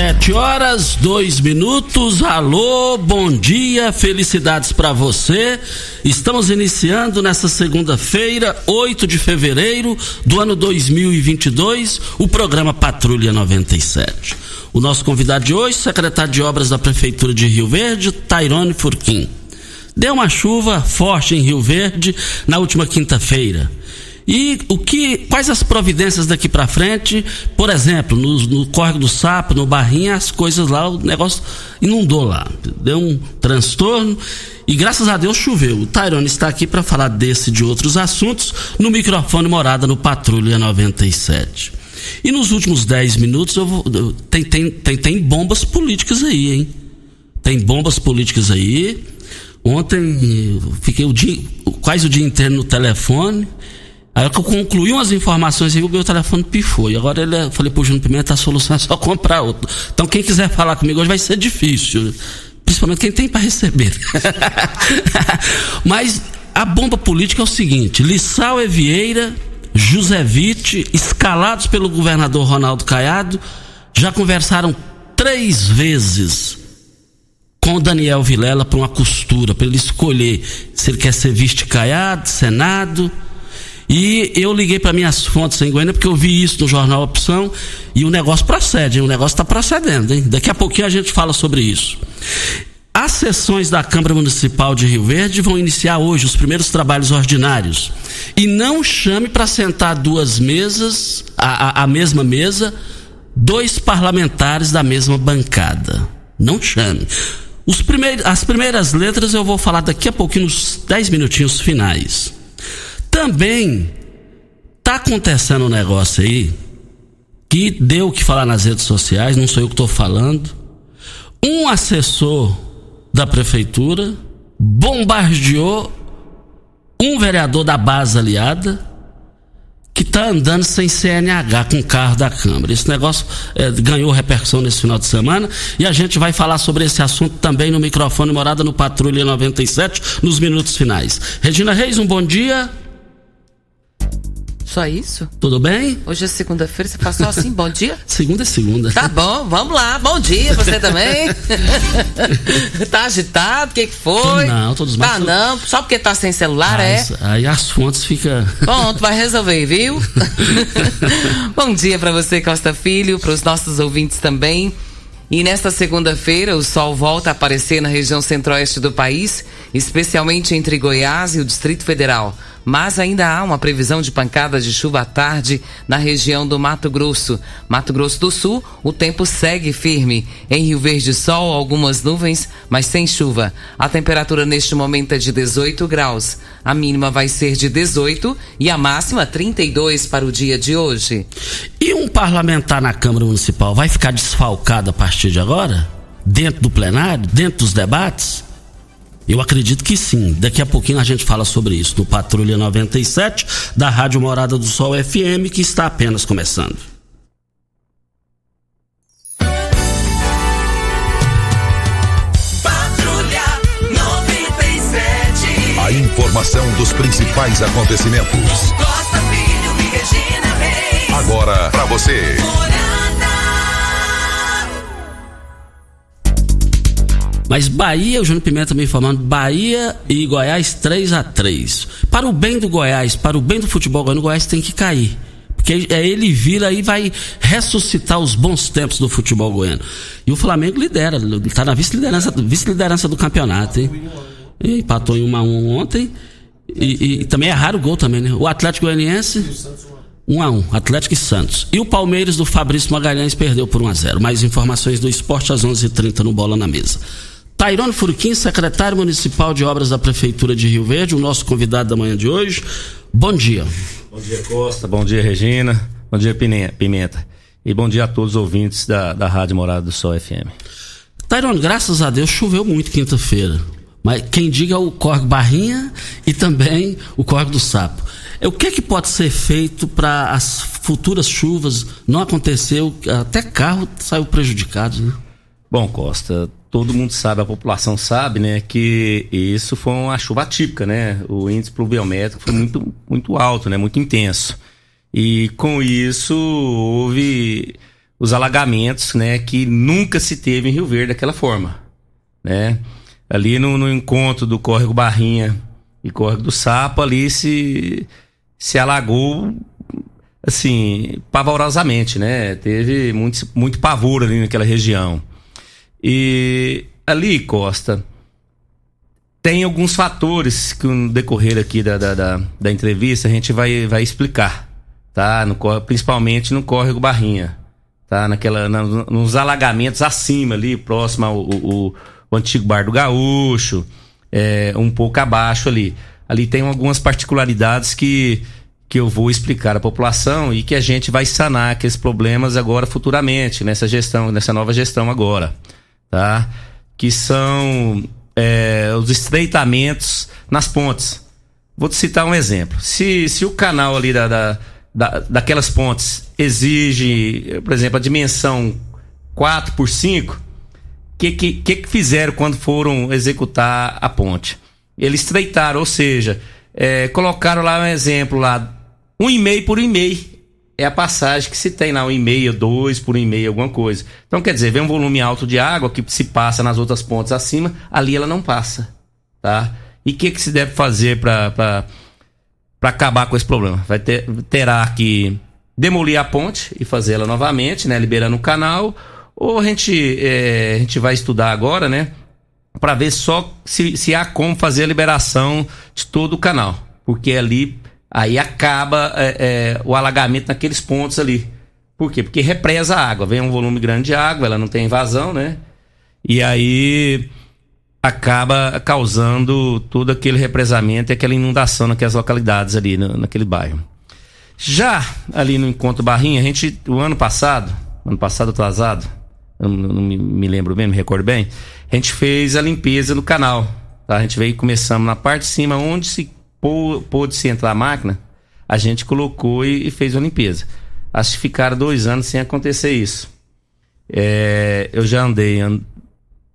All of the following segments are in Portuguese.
Sete horas, dois minutos. Alô, bom dia, felicidades para você. Estamos iniciando nesta segunda-feira, 8 de fevereiro do ano 2022, o programa Patrulha 97. O nosso convidado de hoje, secretário de Obras da Prefeitura de Rio Verde, Tairone Furquim. Deu uma chuva forte em Rio Verde na última quinta-feira. E o que, quais as providências daqui para frente? Por exemplo, no, no Córrego do Sapo, no Barrinha, as coisas lá, o negócio inundou lá. Deu um transtorno e graças a Deus choveu. O Tairone está aqui para falar desse e de outros assuntos no microfone Morada no Patrulha 97. E nos últimos 10 minutos eu vou, tem, tem, tem, tem bombas políticas aí, hein? Tem bombas políticas aí. Ontem eu fiquei o dia, quase o dia inteiro no telefone. Aí que eu concluí umas informações e o meu telefone pifou. E agora ele, eu falei pro Júnior Pimenta, a solução é só comprar outro. Então quem quiser falar comigo hoje vai ser difícil. Principalmente quem tem para receber. Mas a bomba política é o seguinte: Lissau Evieira, José Witt, escalados pelo governador Ronaldo Caiado, já conversaram três vezes com o Daniel Vilela para uma costura, para ele escolher se ele quer ser vice Caiado, Senado. E eu liguei para minhas fontes em Goiânia porque eu vi isso no jornal Opção e o negócio procede, hein? o negócio está procedendo. Hein? Daqui a pouquinho a gente fala sobre isso. As sessões da Câmara Municipal de Rio Verde vão iniciar hoje os primeiros trabalhos ordinários. E não chame para sentar duas mesas, a, a, a mesma mesa, dois parlamentares da mesma bancada. Não chame. Os primeiros, as primeiras letras eu vou falar daqui a pouquinho, nos dez minutinhos finais. Também tá acontecendo um negócio aí que deu o que falar nas redes sociais, não sou eu que estou falando. Um assessor da prefeitura bombardeou um vereador da base aliada que está andando sem CNH com o carro da Câmara. Esse negócio é, ganhou repercussão nesse final de semana e a gente vai falar sobre esse assunto também no microfone Morada no Patrulha 97 nos minutos finais. Regina Reis, um bom dia. Só isso? Tudo bem? Hoje é segunda-feira, você passou assim, bom dia? Segunda é segunda. Tá bom, vamos lá, bom dia, você também? tá agitado, o que que foi? Não, todos Tá não, só porque tá sem celular, ah, é? Aí as fontes ficam... Pronto, vai resolver, viu? bom dia para você, Costa Filho, para os nossos ouvintes também. E nesta segunda-feira, o sol volta a aparecer na região centro-oeste do país, especialmente entre Goiás e o Distrito Federal mas ainda há uma previsão de pancadas de chuva à tarde na região do Mato Grosso. Mato Grosso do Sul, o tempo segue firme. Em Rio Verde, sol, algumas nuvens, mas sem chuva. A temperatura neste momento é de 18 graus. A mínima vai ser de 18 e a máxima 32 para o dia de hoje. E um parlamentar na Câmara Municipal vai ficar desfalcado a partir de agora? Dentro do plenário? Dentro dos debates? Eu acredito que sim. Daqui a pouquinho a gente fala sobre isso no Patrulha 97 da Rádio Morada do Sol FM, que está apenas começando. Patrulha 97. A informação dos principais acontecimentos. Costa, filho, Agora para você. Mas Bahia, o Júnior Pimenta me informando, Bahia e Goiás 3 a 3 Para o bem do Goiás, para o bem do futebol goiano, o Goiás tem que cair. Porque é ele vira e vai ressuscitar os bons tempos do futebol goiano. E o Flamengo lidera, está na vice-liderança vice do campeonato, hein? E empatou em 1 a 1 ontem. E, e, também é raro o gol também, né? O Atlético Goianiense 1 a 1 Atlético e Santos. E o Palmeiras do Fabrício Magalhães perdeu por 1 a 0 Mais informações do esporte às 11:30 h 30 no Bola na Mesa. Tairone Furquim, secretário municipal de obras da Prefeitura de Rio Verde, o nosso convidado da manhã de hoje. Bom dia. Bom dia, Costa. Bom dia, Regina. Bom dia, Pimenta. E bom dia a todos os ouvintes da, da Rádio Morada do Sol FM. Tairone, graças a Deus choveu muito quinta-feira. Mas quem diga é o Córrego Barrinha e também o Córrego do Sapo. É, o que, é que pode ser feito para as futuras chuvas não aconteceu? Até carro saiu prejudicado, né? Bom, Costa, todo mundo sabe, a população sabe, né, que isso foi uma chuva típica, né? O índice pluviométrico foi muito, muito alto, né? Muito intenso. E com isso houve os alagamentos, né, que nunca se teve em Rio Verde daquela forma, né? Ali no, no encontro do córrego Barrinha e córrego do Sapo, ali se se alagou assim, pavorosamente, né? Teve muito, muito pavor ali naquela região. E ali, Costa, tem alguns fatores que no decorrer aqui da, da, da, da entrevista a gente vai, vai explicar, tá? No, principalmente no córrego Barrinha, tá? Naquela, na, nos alagamentos acima ali, próximo ao o, o antigo Bar do Gaúcho, é, um pouco abaixo ali. Ali tem algumas particularidades que, que eu vou explicar à população e que a gente vai sanar aqueles problemas agora futuramente, nessa gestão, nessa nova gestão agora tá? Que são é, os estreitamentos nas pontes. Vou te citar um exemplo. Se, se o canal ali da, da, da, daquelas pontes exige, por exemplo, a dimensão 4 por 5, o que, que, que fizeram quando foram executar a ponte? Eles estreitaram, ou seja, é, colocaram lá um exemplo lá, um e meio por um e meio é a passagem que se tem lá, um e meio, dois por um e meio, alguma coisa. Então, quer dizer, vem um volume alto de água que se passa nas outras pontes acima, ali ela não passa, tá? E o que, que se deve fazer para acabar com esse problema? Vai ter, terá que demolir a ponte e fazer ela novamente, né? Liberando o canal, ou a gente, é, a gente vai estudar agora, né? Para ver só se, se há como fazer a liberação de todo o canal. Porque ali Aí acaba é, é, o alagamento naqueles pontos ali. Por quê? Porque represa a água. Vem um volume grande de água, ela não tem vazão, né? E aí acaba causando todo aquele represamento e aquela inundação naquelas localidades ali, naquele bairro. Já ali no Encontro Barrinha, a gente, o ano passado, ano passado atrasado, não, não me, me, lembro bem, me recordo bem, a gente fez a limpeza no canal. Tá? A gente veio começamos na parte de cima, onde se pôde-se entrar a máquina, a gente colocou e, e, fez a limpeza. Acho que ficaram dois anos sem acontecer isso. É, eu já andei and,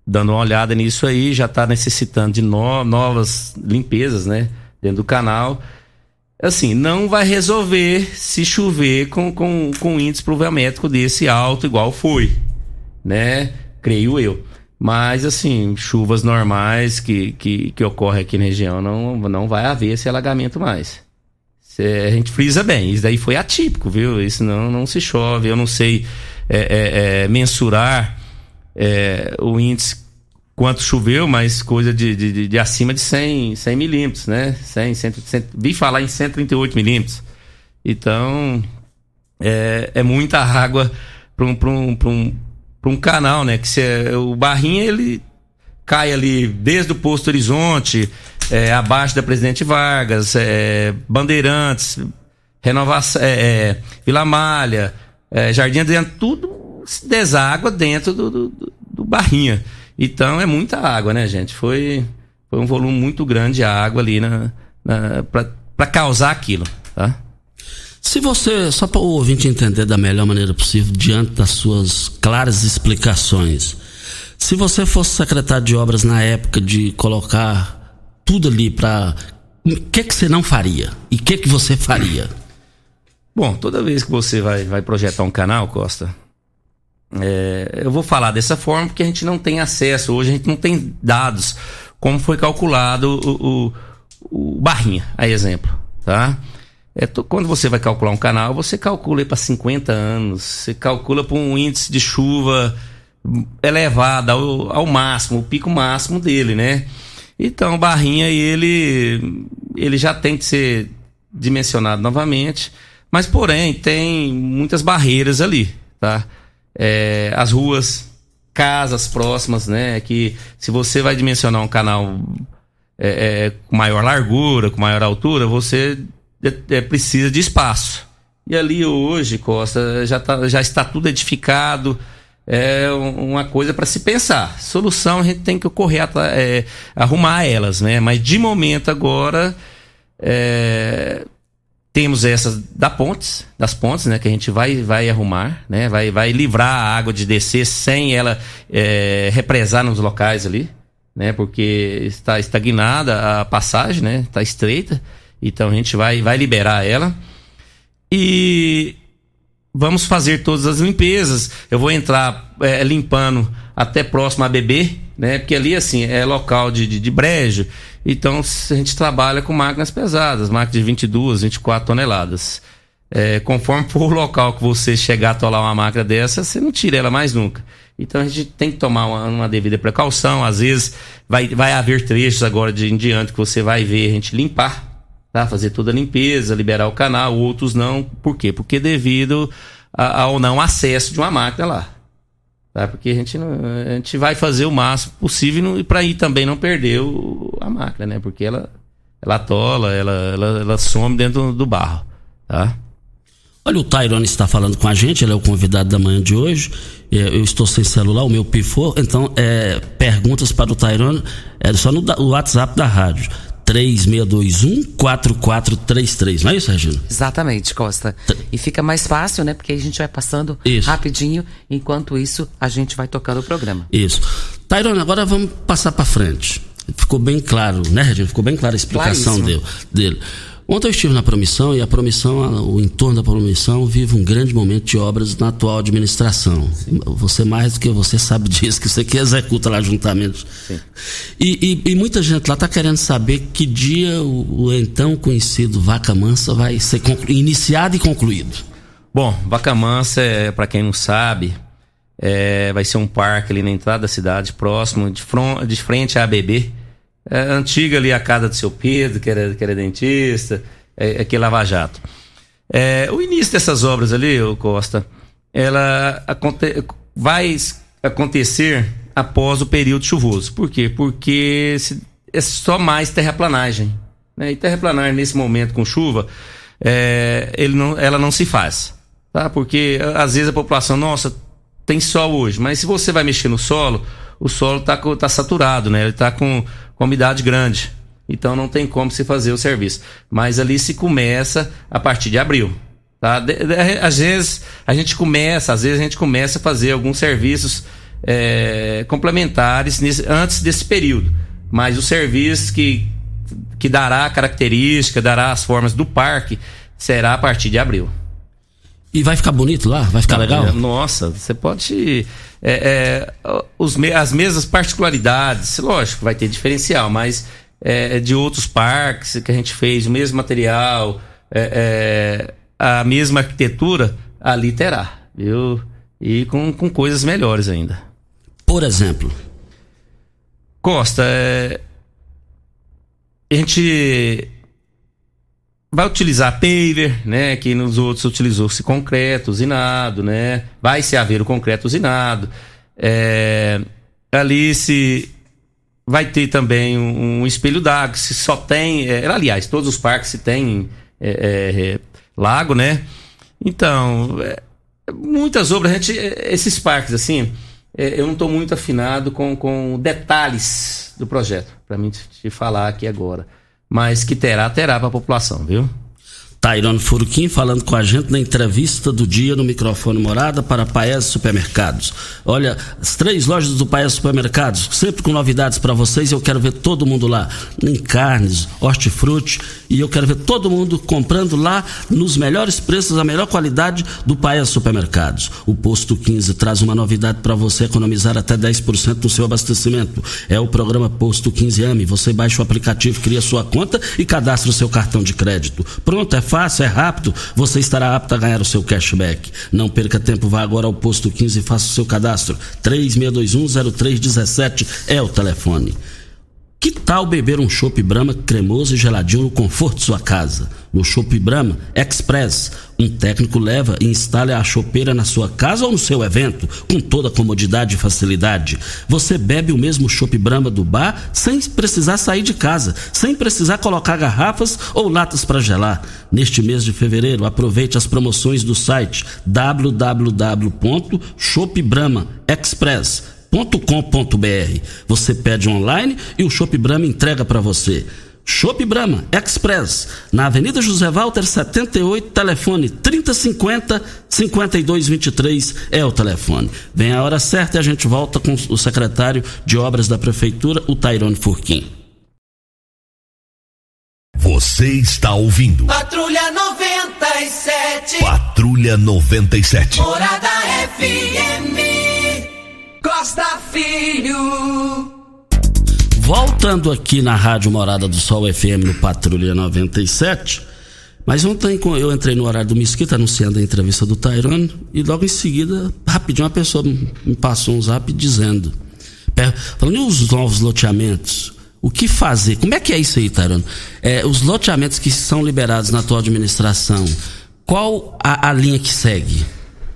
dando uma olhada nisso aí, já está necessitando de no, novas limpezas, né? Dentro do canal. Assim, não vai resolver se chover com, com, com índice pluviométrico desse alto, igual foi, né? Creio eu. Mas, assim, chuvas normais que, que, que ocorrem aqui na região, não, não vai haver esse alagamento mais. Cê, a gente frisa bem, isso daí foi atípico, viu? Isso não, não se chove. Eu não sei é, é, é, mensurar é, o índice quanto choveu, mas coisa de, de, de, acima de 100, 100 milímetros, né? 100, 100, 100, vi falar em 138 milímetros. Então, é, é muita água para um, um, um, para um canal, né? Que o Barrinha ele cai ali desde o posto Horizonte, é, abaixo da Presidente Vargas, é, Bandeirantes, Renovação, é, é, Vila Malha, é, Jardim Adriano, tudo deságua dentro do, do, do, Barrinha. Então é muita água, né, gente? Foi, foi um volume muito grande de água ali na, na para causar aquilo, tá? Se você, só para o ouvinte entender da melhor maneira possível, diante das suas claras explicações, se você fosse secretário de obras na época de colocar tudo ali para o que que você não faria? E o que que você faria? Bom, toda vez que você vai, vai projetar um canal, Costa, é, eu vou falar dessa forma porque a gente não tem acesso, hoje a gente não tem dados como foi calculado o, o, o barrinha, a exemplo, tá? É, quando você vai calcular um canal, você calcula para 50 anos, você calcula para um índice de chuva elevado ao, ao, máximo, o pico máximo dele, né? Então, barrinha ele ele já tem que ser dimensionado novamente, mas porém tem muitas barreiras ali, tá? é, as ruas, casas próximas, né? Que se você vai dimensionar um canal é, é, com maior largura, com maior altura, você é, é, precisa de espaço. E ali hoje, Costa, já, tá, já está tudo edificado. É uma coisa para se pensar. Solução a gente tem que correr é, arrumar elas, né? Mas de momento agora é, temos essas da pontes, das pontes, né, que a gente vai, vai arrumar, né, vai, vai livrar a água de descer sem ela é, represar nos locais ali, né, porque está estagnada a passagem, né, está estreita, então a gente vai, vai liberar ela e vamos fazer todas as limpezas. Eu vou entrar é, limpando até próximo a bebê, né, porque ali assim é local de, de, de brejo então, a gente trabalha com máquinas pesadas, máquinas de 22, 24 toneladas. É, conforme for o local que você chegar a atolar uma máquina dessa, você não tira ela mais nunca. Então a gente tem que tomar uma, uma, devida precaução. Às vezes vai, vai haver trechos agora de em diante que você vai ver a gente limpar, tá? fazer toda a limpeza, liberar o canal, outros não. Por quê? Porque devido a, ao não acesso de uma máquina lá. Tá? Porque a gente, não, a gente vai fazer o máximo possível e para ir também não perder o, a máquina, né? Porque ela, ela atola, ela, ela, ela some dentro do barro, tá? Olha, o Tyrone está falando com a gente, ele é o convidado da manhã de hoje. É, eu estou sem celular, o meu pifou, então é, perguntas para o Tyrone é só no WhatsApp da rádio. 3621-4433, não é isso, Regina? Exatamente, Costa. E fica mais fácil, né? Porque a gente vai passando isso. rapidinho, enquanto isso a gente vai tocando o programa. Isso. Tairone, agora vamos passar para frente. Ficou bem claro, né, Regina? Ficou bem clara a explicação dele, dele. Ontem eu estive na promissão e a promissão, o entorno da promissão vive um grande momento de obras na atual administração. Sim. Você mais do que você sabe disso, que você que executa lá juntamente. E, e, e, muita gente lá está querendo saber que dia o, o, então conhecido Vaca Mansa vai ser iniciado e concluído. Bom, Vaca Mansa, é, para quem não sabe, é, vai ser um parque ali na entrada da cidade, próximo, de, front, de frente à ABB é, antiga ali a casa do seu Pedro, que era, que era dentista, é, aqui é Lava Jato. É, o início dessas obras ali, o Costa, ela aconte, vai acontecer após o período chuvoso. Por quê? Porque se, é só mais terraplanagem. Né? E terraplanagem nesse momento com chuva, é, ele não, ela não se faz. Tá? Porque às vezes a população, nossa, tem sol hoje, mas se você vai mexer no solo, o solo está tá saturado, né? Ele está com, com umidade grande. Então não tem como se fazer o serviço. Mas ali se começa a partir de abril. Tá? De, de, às vezes a gente começa, às vezes a gente começa a fazer alguns serviços é, complementares nesse, antes desse período. Mas o serviço que, que dará a característica, dará as formas do parque, será a partir de abril. E vai ficar bonito lá? Vai ficar legal? Nossa, você pode. É, é, os, as mesmas particularidades, lógico, vai ter diferencial, mas é, é, de outros parques que a gente fez, o mesmo material, é, é, a mesma arquitetura, ali terá, viu? E com, com coisas melhores ainda. Por exemplo? Costa, a gente vai utilizar paver, né? Que nos outros utilizou-se concreto usinado, né? Vai se haver o concreto usinado. É, ali se vai ter também um, um espelho d'água, se só tem, é, aliás, todos os parques se tem é, é lago, né? Então, é, muitas obras, gente, esses parques assim, é, eu não estou muito afinado com, com detalhes do projeto, para mim te falar aqui agora mas que terá, terá para a população, viu? Tairone Furuquim falando com a gente na entrevista do dia no microfone Morada para Paes Supermercados. Olha, as três lojas do Paes Supermercados, sempre com novidades para vocês. Eu quero ver todo mundo lá em carnes, hortifruti e eu quero ver todo mundo comprando lá nos melhores preços, a melhor qualidade do Paes Supermercados. O posto 15 traz uma novidade para você economizar até 10% no seu abastecimento. É o programa Posto 15 AME. Você baixa o aplicativo, cria sua conta e cadastra o seu cartão de crédito. Pronto, é fácil fácil, é rápido, você estará apto a ganhar o seu cashback. Não perca tempo, vá agora ao posto 15 e faça o seu cadastro. 36210317 é o telefone. Que tal beber um chopp Brahma cremoso e geladinho no conforto de sua casa? No Chopp Brahma Express, um técnico leva e instala a chopeira na sua casa ou no seu evento, com toda comodidade e facilidade. Você bebe o mesmo Chopp Brahma do bar sem precisar sair de casa, sem precisar colocar garrafas ou latas para gelar. Neste mês de fevereiro, aproveite as promoções do site www.shopbrahmaexpress.com com.br Você pede online e o Shop Brahma entrega para você. Shop Brahma Express, na Avenida José Walter 78, telefone 3050 5223 é o telefone. Vem a hora certa e a gente volta com o secretário de Obras da Prefeitura, o Tairone Furquim. Você está ouvindo. Patrulha 97. Patrulha 97. Morada FM. Costa Filho. Voltando aqui na Rádio Morada do Sol FM no Patrulha 97. Mas ontem eu entrei no horário do Mesquita anunciando a entrevista do Tairone e logo em seguida, rapidinho, uma pessoa me passou um zap dizendo: falando, os novos loteamentos? O que fazer? Como é que é isso aí, Tairone? É, os loteamentos que são liberados na atual administração, qual a, a linha que segue?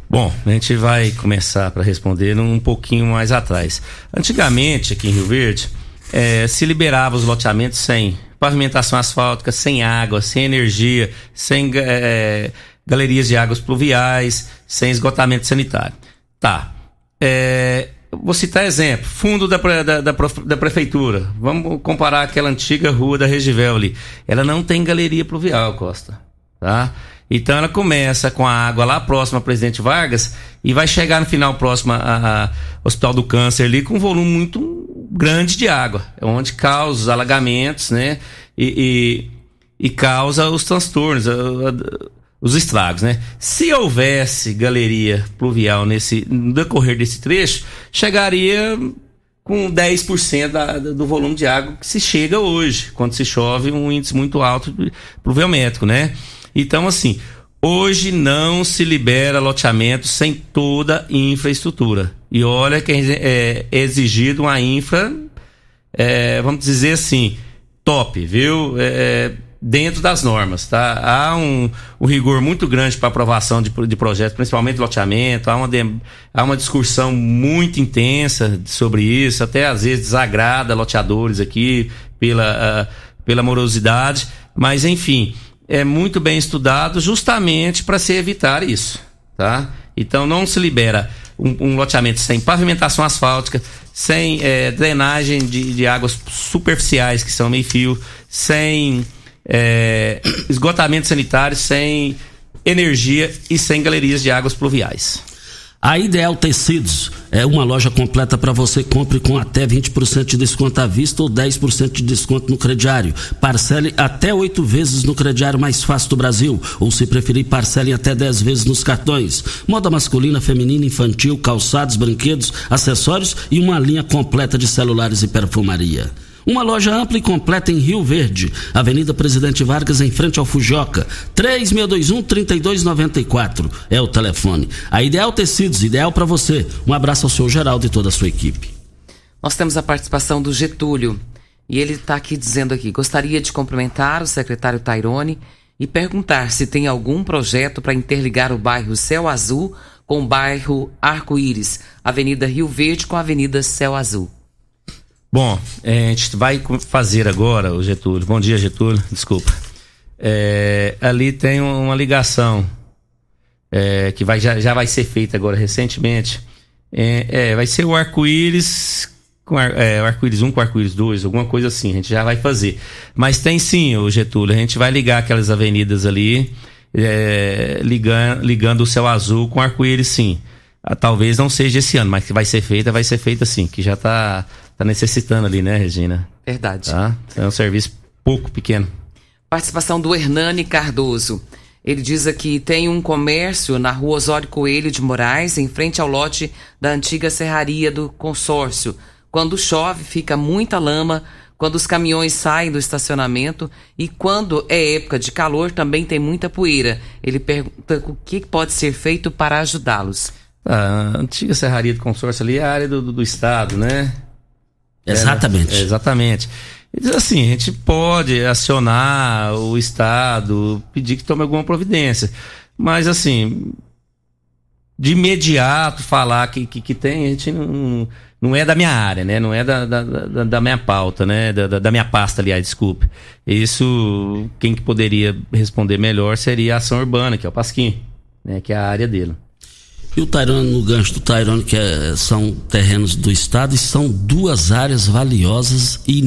Bom, a gente vai começar para responder um pouquinho mais atrás. Antigamente, aqui em Rio Verde, é, se liberava os loteamentos sem pavimentação asfáltica, sem água, sem energia, sem é, galerias de águas pluviais, sem esgotamento sanitário. Tá. É, vou citar exemplo. Fundo da, da, da, da, prefeitura. Vamos comparar aquela antiga rua da Regivel ali. Ela não tem galeria pluvial, Costa. Tá? Então ela começa com a água lá próxima ao Presidente Vargas e vai chegar no final próximo ao Hospital do Câncer ali com um volume muito grande de água, onde causa os alagamentos, né? E, e, e causa os transtornos, os estragos, né? Se houvesse galeria pluvial nesse, no decorrer desse trecho, chegaria com 10% da, do volume de água que se chega hoje, quando se chove um índice muito alto pluviométrico, né? Então, assim, hoje não se libera loteamento sem toda infraestrutura. E olha que é, é exigido uma infra, é, vamos dizer assim, top, viu? É, é, dentro das normas, tá? Há um, um rigor muito grande para aprovação de, de projetos, principalmente loteamento, há uma, de, há uma discussão muito intensa sobre isso, até às vezes desagrada loteadores aqui pela, uh, pela morosidade, mas enfim, é muito bem estudado justamente para se evitar isso, tá? Então não se libera um, um loteamento sem pavimentação asfáltica, sem é, drenagem de, de, águas superficiais que são meio fio, sem é, esgotamento sanitário, sem energia e sem galerias de águas pluviais. A Ideal Tecidos é uma loja completa para você. Compre com até 20% de desconto à vista ou 10% de desconto no crediário. Parcele até oito vezes no crediário mais fácil do Brasil. Ou se preferir, parcele até 10 vezes nos cartões. Moda masculina, feminina, infantil, calçados, brinquedos, acessórios e uma linha completa de celulares e perfumaria. Uma loja ampla e completa em Rio Verde, Avenida Presidente Vargas, em frente ao Fujoca. 3621-3294 é o telefone. A Ideal Tecidos, ideal para você. Um abraço ao seu Geraldo e toda a sua equipe. Nós temos a participação do Getúlio. E ele está aqui dizendo aqui: gostaria de cumprimentar o secretário Tairone e perguntar se tem algum projeto para interligar o bairro Céu Azul com o bairro Arco-Íris, Avenida Rio Verde com a Avenida Céu Azul. Bom, é, a gente vai fazer agora, o Getúlio. Bom dia, Getúlio. Desculpa. É, ali tem uma ligação é, que vai, já, já vai ser feita agora recentemente. É, é vai ser o arco-íris com ar, é, arco-íris 1 com o arco-íris 2, alguma coisa assim, a gente já vai fazer. Mas tem sim, o Getúlio, a gente vai ligar aquelas avenidas ali, é, ligando, ligando o céu azul com arco-íris sim. Ah, talvez não seja esse ano, mas que vai ser feita, vai ser feita sim, que já está tá necessitando ali, né, Regina? Verdade. Tá? É um serviço pouco pequeno. Participação do Hernani Cardoso. Ele diz aqui: tem um comércio na rua Osório Coelho de Moraes, em frente ao lote da antiga serraria do consórcio. Quando chove, fica muita lama. Quando os caminhões saem do estacionamento e quando é época de calor, também tem muita poeira. Ele pergunta o que pode ser feito para ajudá-los. A antiga serraria do consórcio ali é a área do, do, do Estado, né? Exatamente. É, exatamente. Diz assim, a gente pode acionar o Estado, pedir que tome alguma providência. Mas assim, de imediato falar que, que, que tem, a gente não, não é da minha área, né? Não é da, da, da, da minha pauta, né? Da, da, minha pasta, aliás, desculpe. Isso, quem que poderia responder melhor seria a ação urbana, que é o Pasquim, né? Que é a área dele. E o Tairone, no gancho do Tairone, que é, são terrenos do Estado, e são duas áreas valiosas e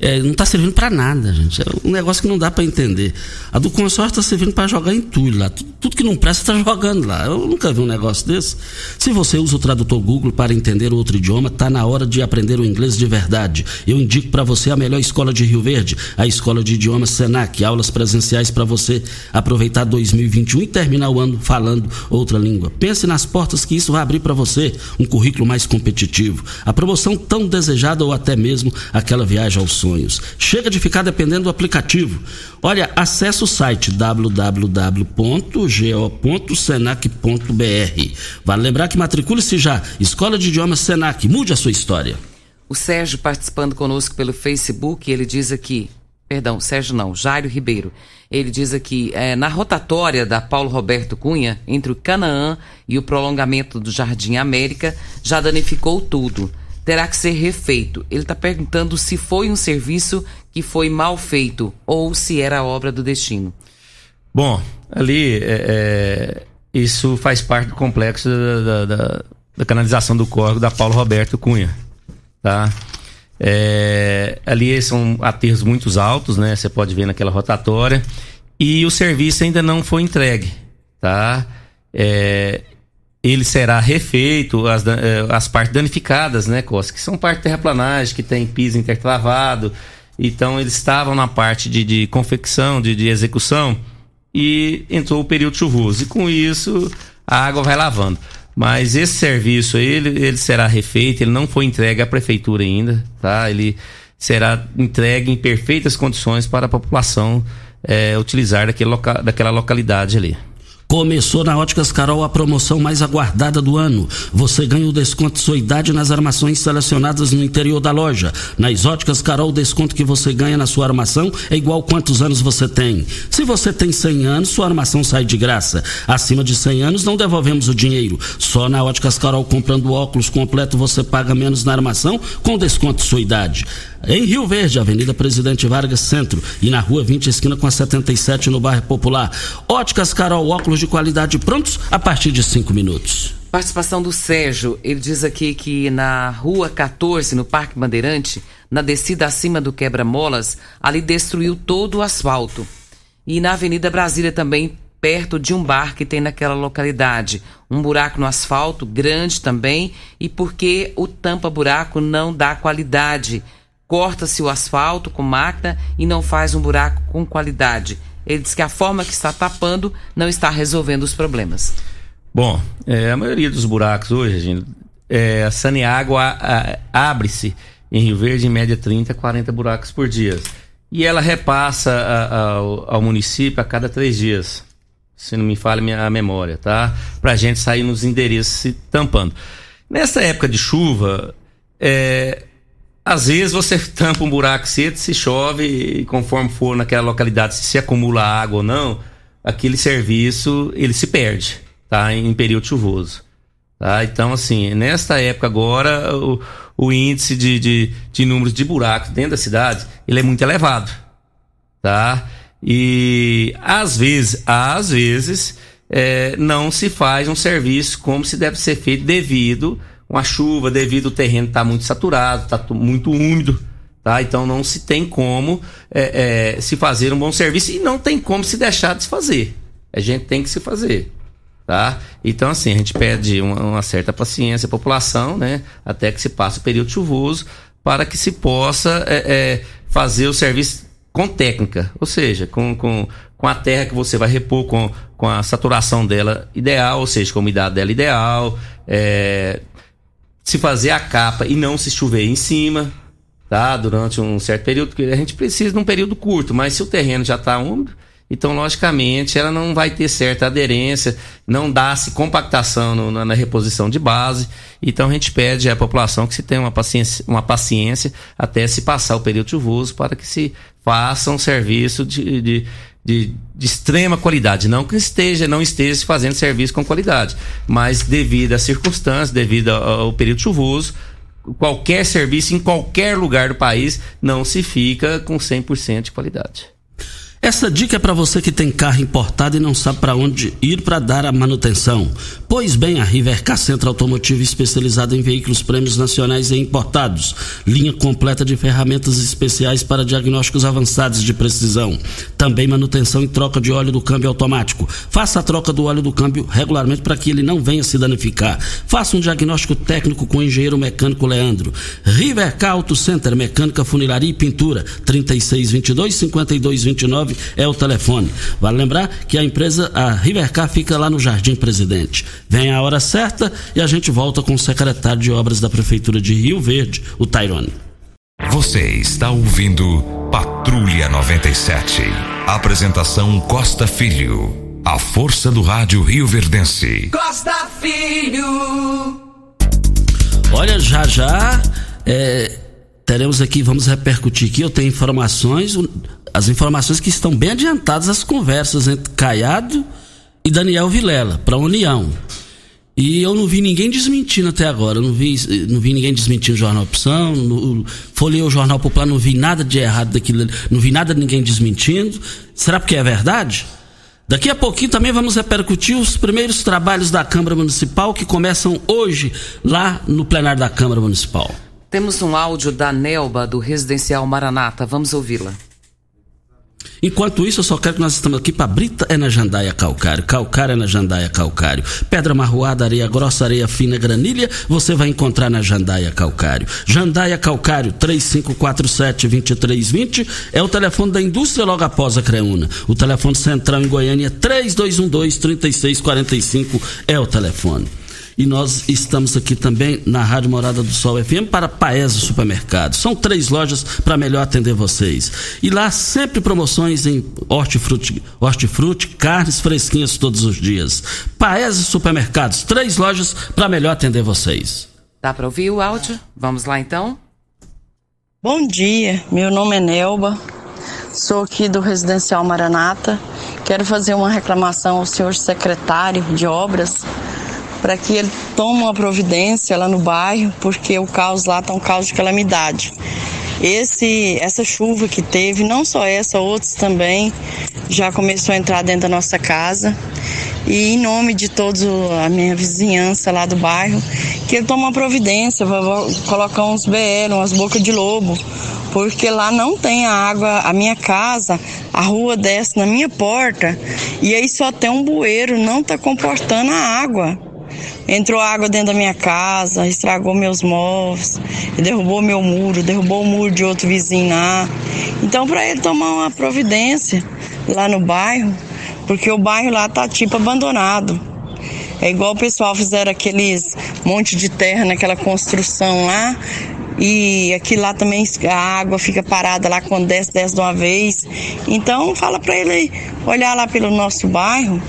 é, não está servindo para nada, gente. É um negócio que não dá para entender. A do consórcio está servindo para jogar entulho lá. Tudo, tudo que não presta está jogando lá. Eu nunca vi um negócio desse. Se você usa o tradutor Google para entender outro idioma, está na hora de aprender o inglês de verdade. Eu indico para você a melhor escola de Rio Verde, a Escola de Idiomas Senac. Aulas presenciais para você aproveitar 2021 e terminar o ano falando outra língua. Pense nas as portas que isso vai abrir para você, um currículo mais competitivo, a promoção tão desejada ou até mesmo aquela viagem aos sonhos. Chega de ficar dependendo do aplicativo. Olha, acesse o site www.go.senac.br. Vale lembrar que matricule-se já. Escola de Idiomas Senac, mude a sua história. O Sérgio participando conosco pelo Facebook, ele diz aqui, perdão, Sérgio não, Jairo Ribeiro. Ele diz aqui, é, na rotatória da Paulo Roberto Cunha, entre o Canaã e o prolongamento do Jardim América, já danificou tudo. Terá que ser refeito. Ele está perguntando se foi um serviço que foi mal feito ou se era obra do destino. Bom, ali é, é, isso faz parte do complexo da, da, da, da canalização do córrego da Paulo Roberto Cunha. Tá? É, ali são aterros muito altos, né? Você pode ver naquela rotatória. E o serviço ainda não foi entregue, tá? É, ele será refeito, as, é, as partes danificadas, né, Costa? Que são parte de terraplanagem, que tem piso intertravado. Então, eles estavam na parte de, de confecção, de, de execução, e entrou o período chuvoso. E com isso, a água vai lavando. Mas esse serviço ele, ele será refeito, ele não foi entregue à prefeitura ainda, tá? Ele será entregue em perfeitas condições para a população é, utilizar daquele loca, daquela localidade ali. Começou na Óticas Carol a promoção mais aguardada do ano. Você ganha o desconto de sua idade nas armações selecionadas no interior da loja. Nas Óticas Carol, o desconto que você ganha na sua armação é igual quantos anos você tem. Se você tem 100 anos, sua armação sai de graça. Acima de 100 anos, não devolvemos o dinheiro. Só na Óticas Carol, comprando óculos completo, você paga menos na armação com desconto de sua idade em Rio Verde, Avenida Presidente Vargas Centro e na Rua 20, esquina com a 77 no bairro Popular. Óticas Carol, óculos de qualidade prontos a partir de cinco minutos. Participação do Sérgio, ele diz aqui que na Rua 14, no Parque Bandeirante, na descida acima do quebra-molas, ali destruiu todo o asfalto. E na Avenida Brasília também, perto de um bar que tem naquela localidade. Um buraco no asfalto, grande também, e porque o tampa-buraco não dá qualidade corta-se o asfalto com máquina e não faz um buraco com qualidade. Ele diz que a forma que está tapando não está resolvendo os problemas. Bom, é, a maioria dos buracos hoje, gente, é, a abre-se em Rio Verde em média 30, 40 buracos por dia. E ela repassa a, a, ao, ao, município a cada três dias, se não me falha a memória, tá? Pra gente sair nos endereços se tampando. Nessa época de chuva, é, às vezes você tampa um buraco cedo, se chove, e conforme for naquela localidade, se se acumula água ou não, aquele serviço ele se perde, tá? Em período chuvoso. Tá? Então, assim, nesta época agora, o, o índice de, de, de números de buracos dentro da cidade, ele é muito elevado, tá? E às vezes, às vezes, é, não se faz um serviço como se deve ser feito devido com a chuva, devido ao terreno estar tá muito saturado, está muito úmido, tá? Então não se tem como é, é, se fazer um bom serviço e não tem como se deixar de se fazer. A gente tem que se fazer. Tá? Então, assim, a gente pede uma, uma, certa paciência à população, né? Até que se passe o período chuvoso, para que se possa é, é, fazer o serviço com técnica, ou seja, com, com, com a terra que você vai repor com, com a saturação dela ideal, ou seja, com a umidade dela ideal, é, se fazer a capa e não se chover em cima, tá? Durante um certo período, porque a gente precisa de um período curto, mas se o terreno já está úmido, então, logicamente, ela não vai ter certa aderência, não dá-se compactação no, na, na, reposição de base. Então, a gente pede à população que se tenha uma paciência, uma paciência até se passar o período chuvoso para que se faça um serviço de, de, de, de extrema qualidade. Não que esteja, não esteja fazendo serviço com qualidade, mas devido às circunstâncias, devido ao, ao período chuvoso, qualquer serviço em qualquer lugar do país não se fica com 100% de qualidade. Essa dica é para você que tem carro importado e não sabe para onde ir para dar a manutenção. Pois bem, a Rivercar Centro Automotivo especializada em veículos prêmios nacionais e importados. Linha completa de ferramentas especiais para diagnósticos avançados de precisão. Também manutenção e troca de óleo do câmbio automático. Faça a troca do óleo do câmbio regularmente para que ele não venha se danificar. Faça um diagnóstico técnico com o engenheiro mecânico Leandro. Rivercar Auto Center, mecânica, funilaria e pintura. 3622 5229 é o telefone. Vale lembrar que a empresa, a Rivercar, fica lá no Jardim Presidente. Vem a hora certa e a gente volta com o secretário de Obras da Prefeitura de Rio Verde, o Tairone. Você está ouvindo Patrulha 97. Apresentação Costa Filho. A força do rádio Rio Verdense. Costa Filho. Olha, já já é, teremos aqui, vamos repercutir aqui. Eu tenho informações as informações que estão bem adiantadas as conversas entre Caiado e Daniel Vilela para a União. E eu não vi ninguém desmentindo até agora. Não vi, não vi ninguém desmentindo o Jornal Opção. No, folhei o Jornal Popular, não vi nada de errado daquilo. Não vi nada de ninguém desmentindo. Será porque é verdade? Daqui a pouquinho também vamos repercutir os primeiros trabalhos da Câmara Municipal que começam hoje lá no plenário da Câmara Municipal. Temos um áudio da Nelba do Residencial Maranata. Vamos ouvi-la. Enquanto isso, eu só quero que nós estamos aqui para Brita é na Jandaia Calcário, Calcário é na Jandaia Calcário, Pedra Marroada, Areia Grossa, Areia Fina, Granilha, você vai encontrar na Jandaia Calcário. Jandaia Calcário, 3547-2320 é o telefone da indústria logo após a Creuna. O telefone central em Goiânia, 3212-3645 é o telefone. E nós estamos aqui também na Rádio Morada do Sol FM para Paese Supermercado. São três lojas para melhor atender vocês. E lá sempre promoções em hortifruti, hortifruti carnes fresquinhas todos os dias. Paese Supermercados, três lojas para melhor atender vocês. Dá para ouvir o áudio? Vamos lá então? Bom dia, meu nome é Nelba, sou aqui do Residencial Maranata. Quero fazer uma reclamação ao senhor secretário de obras para que ele tome uma providência lá no bairro, porque o caos lá está um caos de calamidade. Esse, essa chuva que teve, não só essa, outros também, já começou a entrar dentro da nossa casa. E em nome de toda a minha vizinhança lá do bairro, que ele tome uma providência, vou colocar uns BL, umas bocas de lobo, porque lá não tem a água, a minha casa, a rua desce na minha porta, e aí só tem um bueiro, não está comportando a água. Entrou água dentro da minha casa, estragou meus móveis, derrubou meu muro, derrubou o muro de outro vizinho lá. Então, para ele tomar uma providência lá no bairro, porque o bairro lá tá tipo abandonado. É igual o pessoal fizeram aqueles monte de terra naquela construção lá. E aqui lá também a água fica parada lá quando desce, desce de uma vez. Então fala para ele olhar lá pelo nosso bairro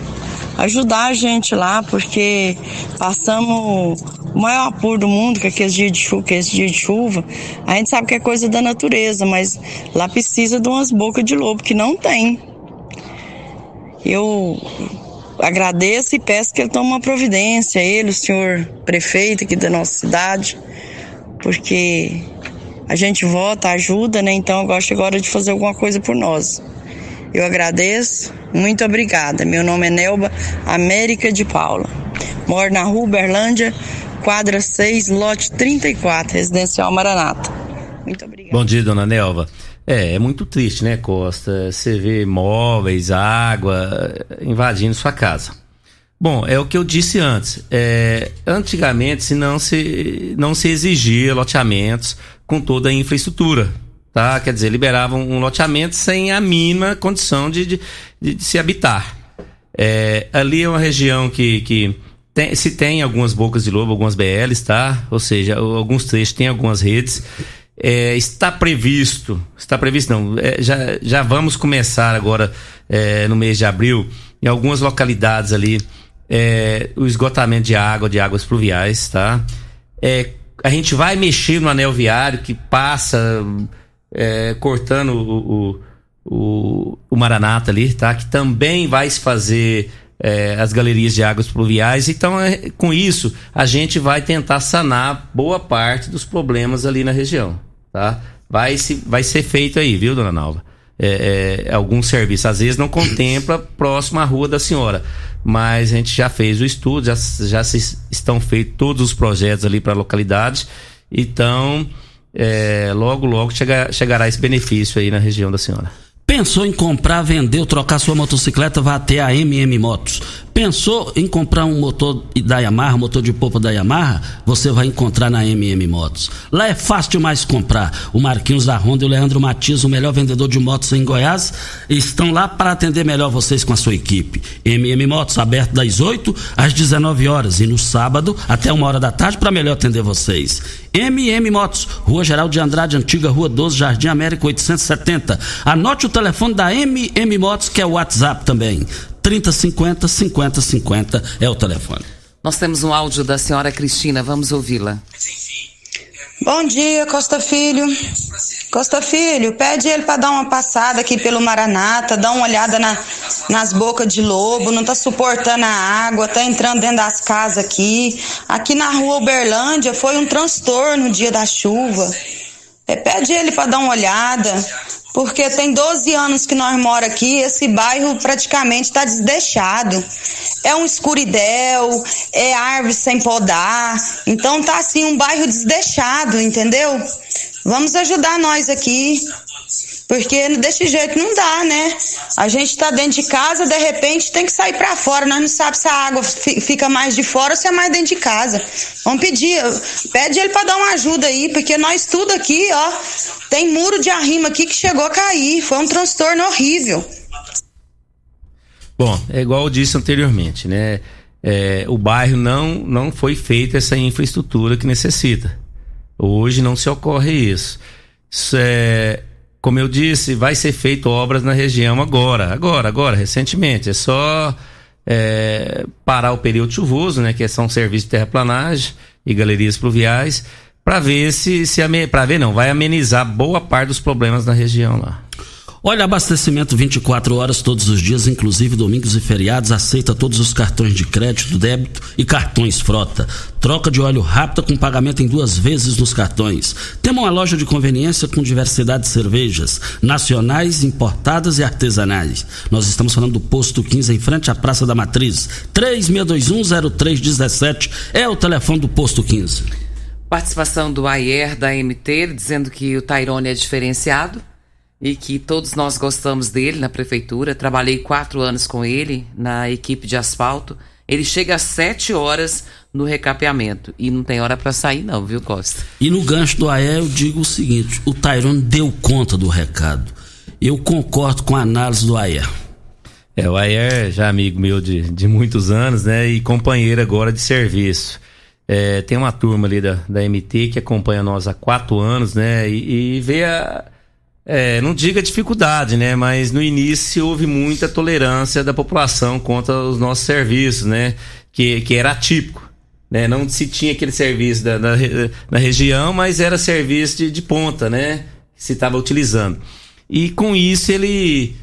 ajudar a gente lá, porque passamos o maior apuro do mundo, que é aqueles dias de chuva, que é esse dia de chuva. A gente sabe que é coisa da natureza, mas lá precisa de umas bocas de lobo que não tem. Eu agradeço e peço que ele tome uma providência, ele, o senhor prefeito aqui da nossa cidade, porque a gente vota, ajuda, né? Então eu gosto agora de fazer alguma coisa por nós. Eu agradeço, muito obrigada. Meu nome é Nelba América de Paula. Moro na rua Uberlândia quadra 6, lote 34, residencial Maranata. Muito obrigada. Bom dia, dona Nelva. É, é muito triste, né, Costa? Você vê móveis, água invadindo sua casa. Bom, é o que eu disse antes. É, antigamente, se não se, não se exigia loteamentos com toda a infraestrutura, tá? Quer dizer, liberavam um loteamento sem a mínima condição de, de, de, se habitar. É, ali é uma região que, que tem, se tem algumas bocas de lobo, algumas BLs, tá? Ou seja, alguns trechos tem algumas redes. É, está previsto, está previsto não, é, já, já vamos começar agora é, no mês de abril, em algumas localidades ali, é, o esgotamento de água, de águas pluviais, tá? É, a gente vai mexer no anel viário que passa é, cortando o, o, o, o Maranata ali, tá? Que também vai se fazer é, as galerias de águas pluviais. Então, é, com isso, a gente vai tentar sanar boa parte dos problemas ali na região, tá? Vai, se, vai ser feito aí, viu, dona Nalva? É, é, algum serviço. Às vezes não contempla próximo à rua da senhora, mas a gente já fez o estudo, já, já se, estão feitos todos os projetos ali para a localidade. Então, é, logo, logo chega, chegará esse benefício aí na região da senhora. Pensou em comprar, vender ou trocar sua motocicleta? Vá até a MM Motos. Pensou em comprar um motor da Yamaha, motor de polpa da Yamaha? Você vai encontrar na MM Motos. Lá é fácil demais comprar. O Marquinhos da Honda e o Leandro Matias, o melhor vendedor de motos em Goiás, estão lá para atender melhor vocês com a sua equipe. MM Motos, aberto das 8 às 19 horas e no sábado até uma hora da tarde para melhor atender vocês. MM Motos, Rua Geral de Andrade, antiga Rua 12, Jardim América 870. Anote o telefone da MM Motos, que é o WhatsApp também. 3050 5050 é o telefone. Nós temos um áudio da senhora Cristina, vamos ouvi-la. Bom dia, Costa Filho. Costa Filho, pede ele para dar uma passada aqui pelo Maranata, dar uma olhada na, nas bocas de lobo, não tá suportando a água, tá entrando dentro das casas aqui. Aqui na rua Uberlândia foi um transtorno no dia da chuva. É, pede ele para dar uma olhada porque tem 12 anos que nós moramos aqui, esse bairro praticamente está desdeixado. É um escuridel, é árvore sem podar, então tá assim um bairro desdeixado, entendeu? Vamos ajudar nós aqui. Porque desse jeito não dá, né? A gente tá dentro de casa, de repente tem que sair para fora. Nós não sabemos se a água fica mais de fora ou se é mais dentro de casa. Vamos pedir, pede ele para dar uma ajuda aí, porque nós tudo aqui, ó, tem muro de arrimo aqui que chegou a cair. Foi um transtorno horrível. Bom, é igual eu disse anteriormente, né? É, o bairro não, não foi feita essa infraestrutura que necessita. Hoje não se ocorre isso. Isso é como eu disse, vai ser feito obras na região agora, agora, agora, recentemente. É só é, parar o período chuvoso, né, que são serviços de terraplanagem e galerias pluviais, para ver se, se para ver não, vai amenizar boa parte dos problemas na região lá. Olha, abastecimento 24 horas todos os dias, inclusive domingos e feriados, aceita todos os cartões de crédito, débito e cartões frota. Troca de óleo rápida com pagamento em duas vezes nos cartões. Temos uma loja de conveniência com diversidade de cervejas, nacionais, importadas e artesanais. Nós estamos falando do Posto 15 em frente à Praça da Matriz. 36210317 é o telefone do Posto 15. Participação do Ayer da MT dizendo que o Tairone é diferenciado e que todos nós gostamos dele na prefeitura. Trabalhei quatro anos com ele na equipe de asfalto. Ele chega às sete horas no recapeamento e não tem hora para sair não, viu Costa? E no gancho do AE eu digo o seguinte, o Tyrone deu conta do recado. Eu concordo com a análise do Ayer. É, o Ayer já amigo meu de, de muitos anos, né? E companheiro agora de serviço. É, tem uma turma ali da, da MT que acompanha nós há quatro anos, né? E, e vê a, é, não diga dificuldade, né? Mas no início houve muita tolerância da população contra os nossos serviços, né? Que, que era atípico. Né? Não se tinha aquele serviço da, da na região, mas era serviço de, de ponta, né? Que se estava utilizando. E com isso ele,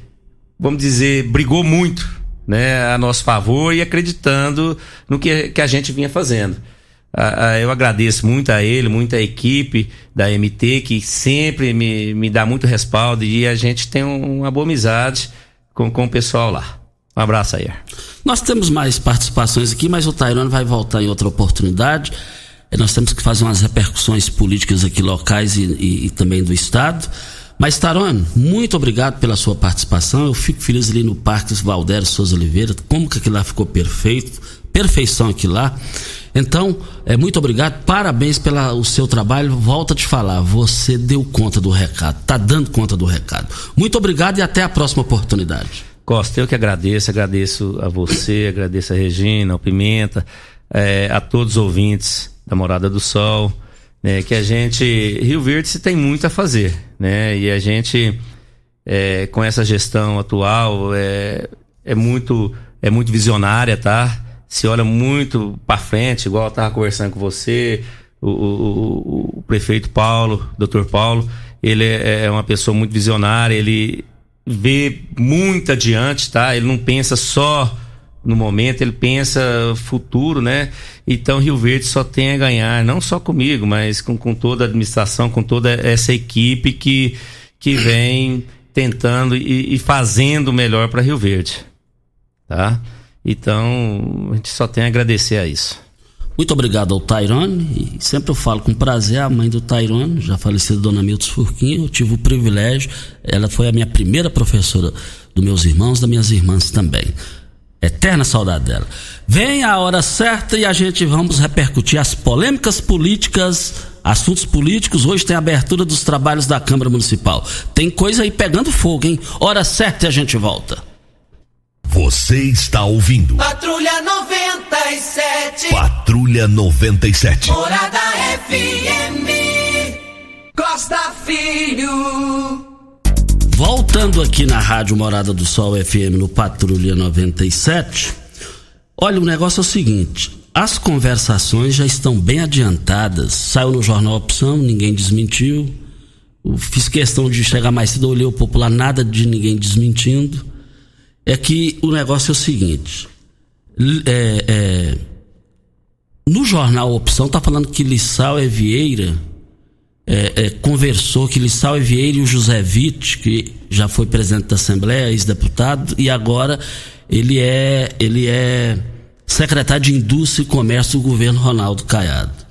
vamos dizer, brigou muito né, a nosso favor e acreditando no que, que a gente vinha fazendo. Uh, eu agradeço muito a ele, muito equipe da MT, que sempre me, me dá muito respaldo e a gente tem uma boa amizade com, com o pessoal lá. Um abraço aí. Nós temos mais participações aqui, mas o Tairone vai voltar em outra oportunidade. nós temos que fazer umas repercussões políticas aqui locais e, e, e também do Estado. Mas, Tarone, muito obrigado pela sua participação. Eu fico feliz ali no Parque Valdério Souza Oliveira, como que aquilo lá ficou perfeito, perfeição aqui lá. Então, é, muito obrigado, parabéns pelo seu trabalho. Volto a te falar, você deu conta do recado, tá dando conta do recado. Muito obrigado e até a próxima oportunidade. Costa, eu que agradeço, agradeço a você, agradeço a Regina, ao Pimenta, é, a todos os ouvintes da Morada do Sol, né, que a gente, Rio Verde se tem muito a fazer, né, e a gente, é, com essa gestão atual, é, é muito, é muito visionária, tá? Se olha muito para frente, igual eu estava conversando com você, o, o, o, prefeito Paulo, doutor Paulo, ele é, é uma pessoa muito visionária, ele vê muito adiante, tá? Ele não pensa só no momento, ele pensa futuro, né? Então Rio Verde só tem a ganhar, não só comigo, mas com, com toda a administração, com toda essa equipe que, que vem tentando e, e fazendo melhor para Rio Verde, tá? Então, a gente só tem a agradecer a isso. Muito obrigado ao Tairone, e sempre eu falo com prazer, a mãe do Tairone, já falecida Dona Milton Furquinha, eu tive o privilégio, ela foi a minha primeira professora dos meus irmãos, das minhas irmãs também. Eterna saudade dela. Vem a hora certa e a gente vamos repercutir as polêmicas políticas, assuntos políticos. Hoje tem abertura dos trabalhos da Câmara Municipal. Tem coisa aí pegando fogo, hein? Hora certa e a gente volta. Você está ouvindo. Patrulha 97. Patrulha 97. Morada FM. Costa Filho. Voltando aqui na Rádio Morada do Sol FM no Patrulha 97. Olha, o negócio é o seguinte: as conversações já estão bem adiantadas. Saiu no jornal Opção, ninguém desmentiu. fiz questão de chegar mais cedo, olhei o popular, nada de ninguém desmentindo é que o negócio é o seguinte: é, é, no jornal Opção está falando que Lissau é Vieira é, é, conversou que Lissau é Vieira e o José Witt, que já foi presidente da Assembleia, ex-deputado, e agora ele é, ele é secretário de Indústria e Comércio do governo Ronaldo Caiado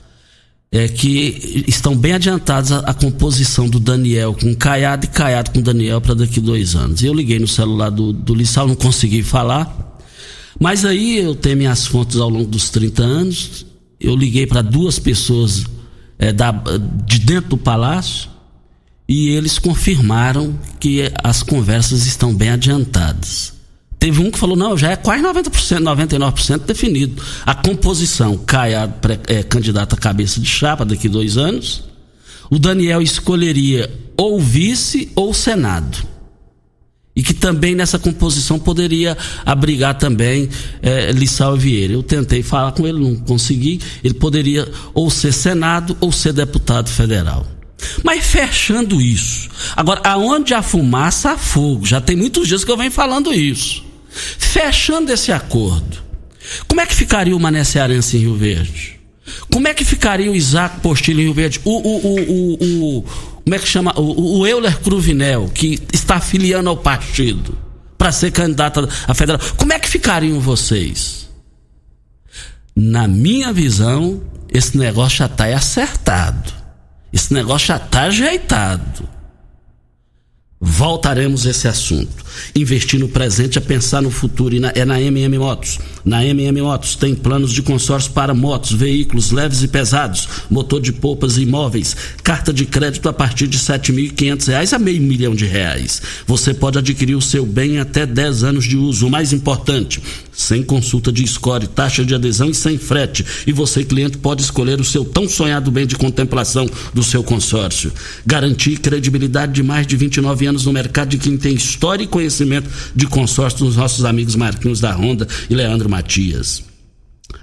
é que estão bem adiantados a, a, composição do Daniel com Caiado e Caiado com Daniel para daqui dois anos. Eu liguei no celular do, do Lissau, não consegui falar, mas aí eu tenho minhas fontes ao longo dos 30 anos. Eu liguei para duas pessoas é, da, de dentro do palácio e eles confirmaram que as conversas estão bem adiantadas. Teve um que falou, não, já é quase 90%, 99% definido. A composição, Caiado é, candidato a cabeça de chapa daqui dois anos. O Daniel escolheria ou vice ou senado. E que também nessa composição poderia abrigar também é, Lissau Vieira. Eu tentei falar com ele, não consegui. Ele poderia ou ser senado ou ser deputado federal. Mas fechando isso. Agora, aonde há fumaça, há fogo. Já tem muitos dias que eu venho falando isso. Fechando esse acordo, como é que ficaria o Mané Cearense em Rio Verde? Como é que ficaria o Isaac Postilho em Rio Verde? O, o, o, o, como é que chama? O, Euler Cruvinel, que está afiliando ao partido para ser candidato a federal. Como é que ficariam vocês? Na minha visão, esse negócio já está acertado. Esse negócio já está ajeitado. Voltaremos a esse assunto. Investir no presente é pensar no futuro e na, é na MM Motos. Na MM Motos tem planos de consórcio para motos, veículos leves e pesados, motor de polpas e imóveis, carta de crédito a partir de R$ 7.500 a meio milhão de reais. Você pode adquirir o seu bem em até 10 anos de uso. O mais importante, sem consulta de score, taxa de adesão e sem frete. E você, cliente, pode escolher o seu tão sonhado bem de contemplação do seu consórcio. Garantir credibilidade de mais de 29 anos no mercado de quem tem história e conhecimento de consórcio dos nossos amigos Marquinhos da Ronda e Leandro Matias.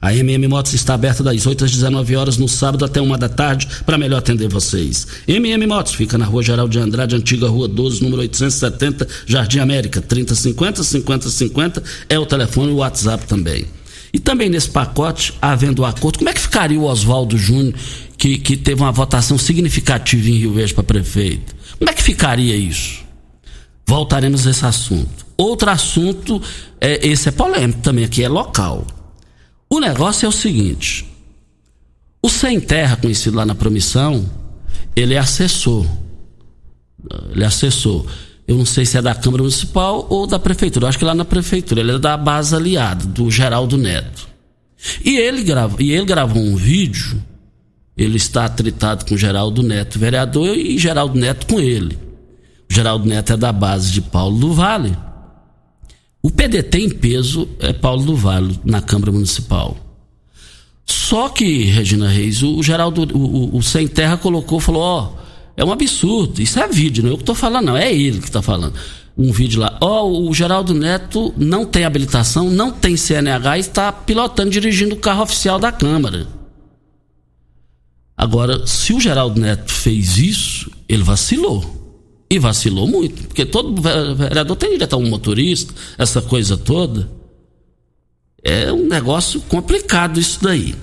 A MM Motos está aberta das 8 às 19 horas no sábado até uma da tarde para melhor atender vocês. MM Motos fica na Rua Geral de Andrade, antiga Rua 12, número 870, Jardim América, 3050 5050 é o telefone e o WhatsApp também. E também nesse pacote, havendo acordo, como é que ficaria o Oswaldo Júnior, que, que teve uma votação significativa em Rio Verde para prefeito? Como é que ficaria isso? Voltaremos a esse assunto. Outro assunto, é, esse é polêmico também, aqui é local. O negócio é o seguinte: O Sem Terra, conhecido lá na Promissão, ele é assessor. Ele é assessor. Eu não sei se é da Câmara Municipal ou da Prefeitura. Eu acho que lá na Prefeitura. Ele é da base aliada, do Geraldo Neto. E ele, grava, e ele gravou um vídeo. Ele está atritado com Geraldo Neto, vereador, e Geraldo Neto com ele. O Geraldo Neto é da base de Paulo do Vale. O PDT em peso é Paulo do Vale na Câmara Municipal. Só que, Regina Reis, o Geraldo, o, o, o Sem Terra colocou, falou, ó, oh, é um absurdo, isso é vídeo, não é eu que tô falando, não, é ele que tá falando. Um vídeo lá, ó, oh, o Geraldo Neto não tem habilitação, não tem CNH e está pilotando, dirigindo o carro oficial da Câmara. Agora, se o Geraldo Neto fez isso, ele vacilou. E vacilou muito, porque todo vereador tem direito a um motorista, essa coisa toda. É um negócio complicado isso daí.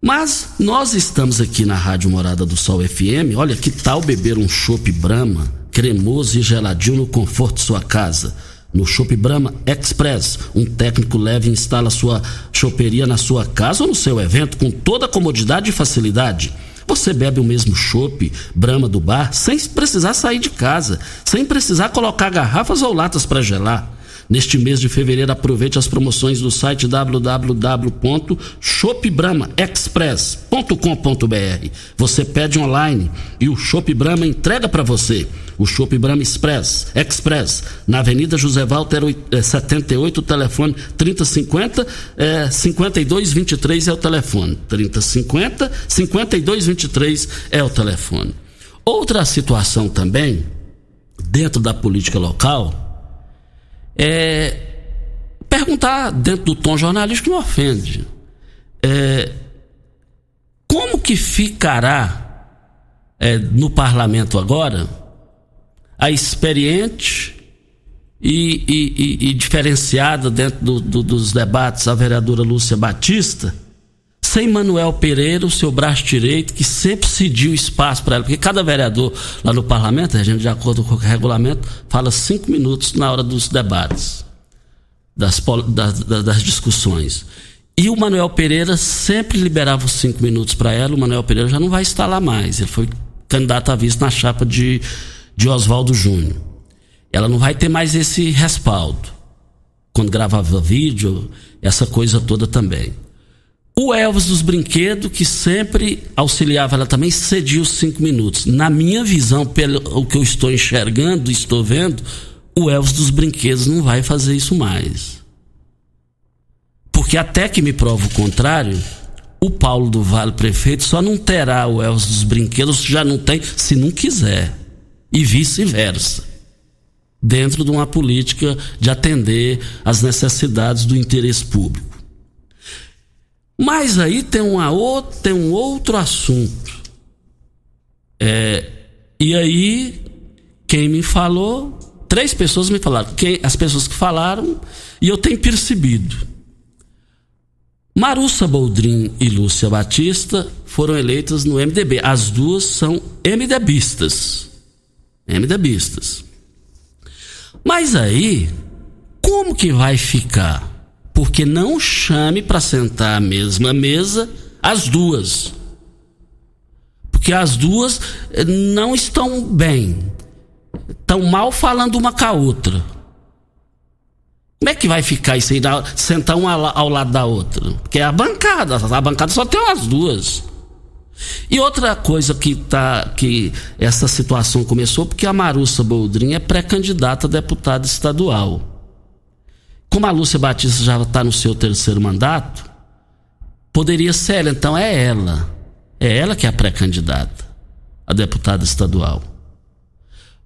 Mas nós estamos aqui na Rádio Morada do Sol FM. Olha que tal beber um chopp Brahma, cremoso e geladinho no conforto de sua casa. No Chopp Brahma Express, um técnico leve instala sua choperia na sua casa ou no seu evento com toda a comodidade e facilidade. Você bebe o mesmo chopp Brahma do bar sem precisar sair de casa, sem precisar colocar garrafas ou latas para gelar. Neste mês de fevereiro, aproveite as promoções do site www.shopbramaexpress.com.br. Você pede online e o Shop Brahma entrega para você. O Shop Brahma Express, Express, na Avenida José Walter 78, telefone 3050 é, 5223 é o telefone. 3050 5223 é o telefone. Outra situação também, dentro da política local, é, perguntar dentro do tom jornalístico não ofende. É, como que ficará é, no parlamento agora a experiente e, e, e, e diferenciada dentro do, do, dos debates a vereadora Lúcia Batista, sem Manuel Pereira, o seu braço direito, que sempre cediu espaço para ela, porque cada vereador lá no parlamento, a gente, de acordo com o regulamento, fala cinco minutos na hora dos debates, das, das, das discussões. E o Manuel Pereira sempre liberava os cinco minutos para ela, o Manuel Pereira já não vai estar lá mais, ele foi candidato a vice na chapa de, de Oswaldo Júnior. Ela não vai ter mais esse respaldo. Quando gravava vídeo, essa coisa toda também. O Elvis dos Brinquedos, que sempre auxiliava ela também, cedia os cinco minutos. Na minha visão, pelo que eu estou enxergando, estou vendo, o Elvis dos Brinquedos não vai fazer isso mais. Porque até que me prova o contrário, o Paulo do Vale Prefeito só não terá o Elvis dos Brinquedos, já não tem, se não quiser. E vice-versa. Dentro de uma política de atender às necessidades do interesse público. Mas aí tem, uma outra, tem um outro assunto. É, e aí, quem me falou, três pessoas me falaram. Quem, as pessoas que falaram, e eu tenho percebido. Marussa Boldrin e Lúcia Batista foram eleitas no MDB. As duas são MDBistas. MDBistas. Mas aí, como que vai ficar? Porque não chame para sentar à mesma mesa as duas. Porque as duas eh, não estão bem. Estão mal falando uma com a outra. Como é que vai ficar isso aí, sentar uma ao lado da outra? Porque é a bancada, a bancada só tem as duas. E outra coisa que tá que essa situação começou porque a Marussa Boldrin é pré-candidata a deputada estadual. Como a Lúcia Batista já está no seu terceiro mandato, poderia ser ela. Então é ela. É ela que é a pré-candidata a deputada estadual.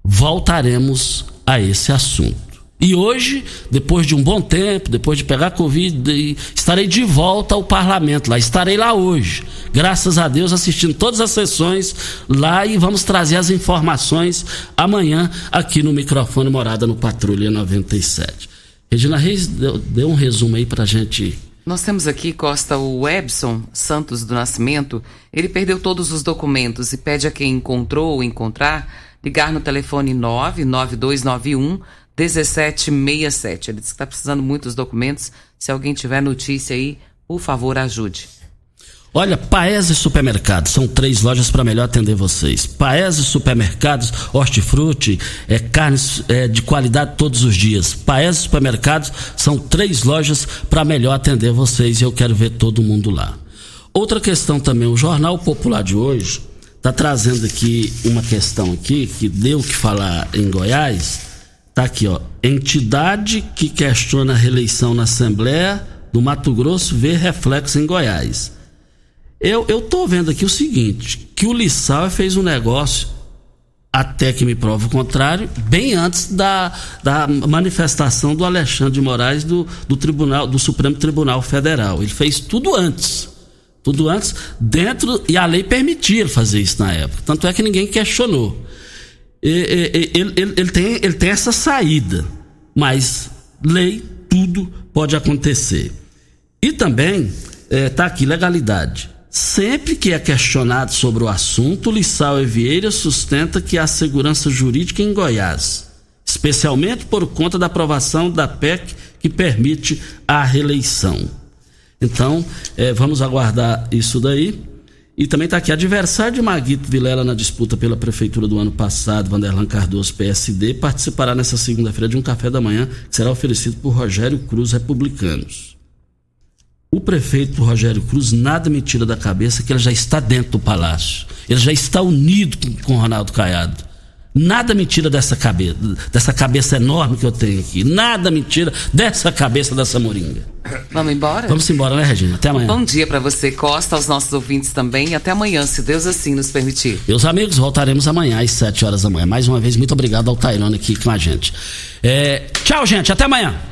Voltaremos a esse assunto. E hoje, depois de um bom tempo, depois de pegar Covid, estarei de volta ao parlamento lá. Estarei lá hoje. Graças a Deus, assistindo todas as sessões lá e vamos trazer as informações amanhã aqui no microfone Morada no Patrulha 97. Regina Reis deu, deu um resumo aí pra gente. Nós temos aqui, Costa, o Ebson Santos do Nascimento. Ele perdeu todos os documentos e pede a quem encontrou ou encontrar ligar no telefone 99291 1767. Ele disse que está precisando muito dos documentos. Se alguém tiver notícia aí, por favor, ajude. Olha, Paese Supermercados, são três lojas para melhor atender vocês. Paese Supermercados, hortifruti, é, carnes é, de qualidade todos os dias. Paese Supermercados, são três lojas para melhor atender vocês e eu quero ver todo mundo lá. Outra questão também, o Jornal Popular de hoje está trazendo aqui uma questão aqui que deu o que falar em Goiás. Tá aqui, ó. Entidade que questiona a reeleição na Assembleia do Mato Grosso vê reflexo em Goiás. Eu, eu tô vendo aqui o seguinte, que o Lissau fez um negócio, até que me prova o contrário, bem antes da, da manifestação do Alexandre de Moraes do, do Tribunal, do Supremo Tribunal Federal. Ele fez tudo antes. Tudo antes, dentro, e a lei permitia fazer isso na época. Tanto é que ninguém questionou. Ele, ele, ele, tem, ele tem essa saída, mas lei, tudo pode acontecer. E também está tá aqui legalidade. Sempre que é questionado sobre o assunto, Lissau Vieira sustenta que há segurança jurídica em Goiás, especialmente por conta da aprovação da PEC que permite a reeleição. Então, eh, vamos aguardar isso daí. E também está aqui, adversário de Maguito Vilela na disputa pela prefeitura do ano passado, Vanderlan Cardoso, PSD, participará nessa segunda-feira de um café da manhã que será oferecido por Rogério Cruz, republicanos. O prefeito Rogério Cruz nada me tira da cabeça que ele já está dentro do palácio. Ele já está unido com, o Ronaldo Caiado. Nada me tira dessa cabeça, dessa cabeça enorme que eu tenho aqui. Nada me tira dessa cabeça dessa moringa. Vamos embora? Vamos embora, né, Regina? Até amanhã. Bom dia para você, Costa, aos nossos ouvintes também. Até amanhã, se Deus assim nos permitir. Meus amigos, voltaremos amanhã às 7 horas da manhã. Mais uma vez, muito obrigado ao Tairone aqui com a gente. É, tchau, gente. Até amanhã.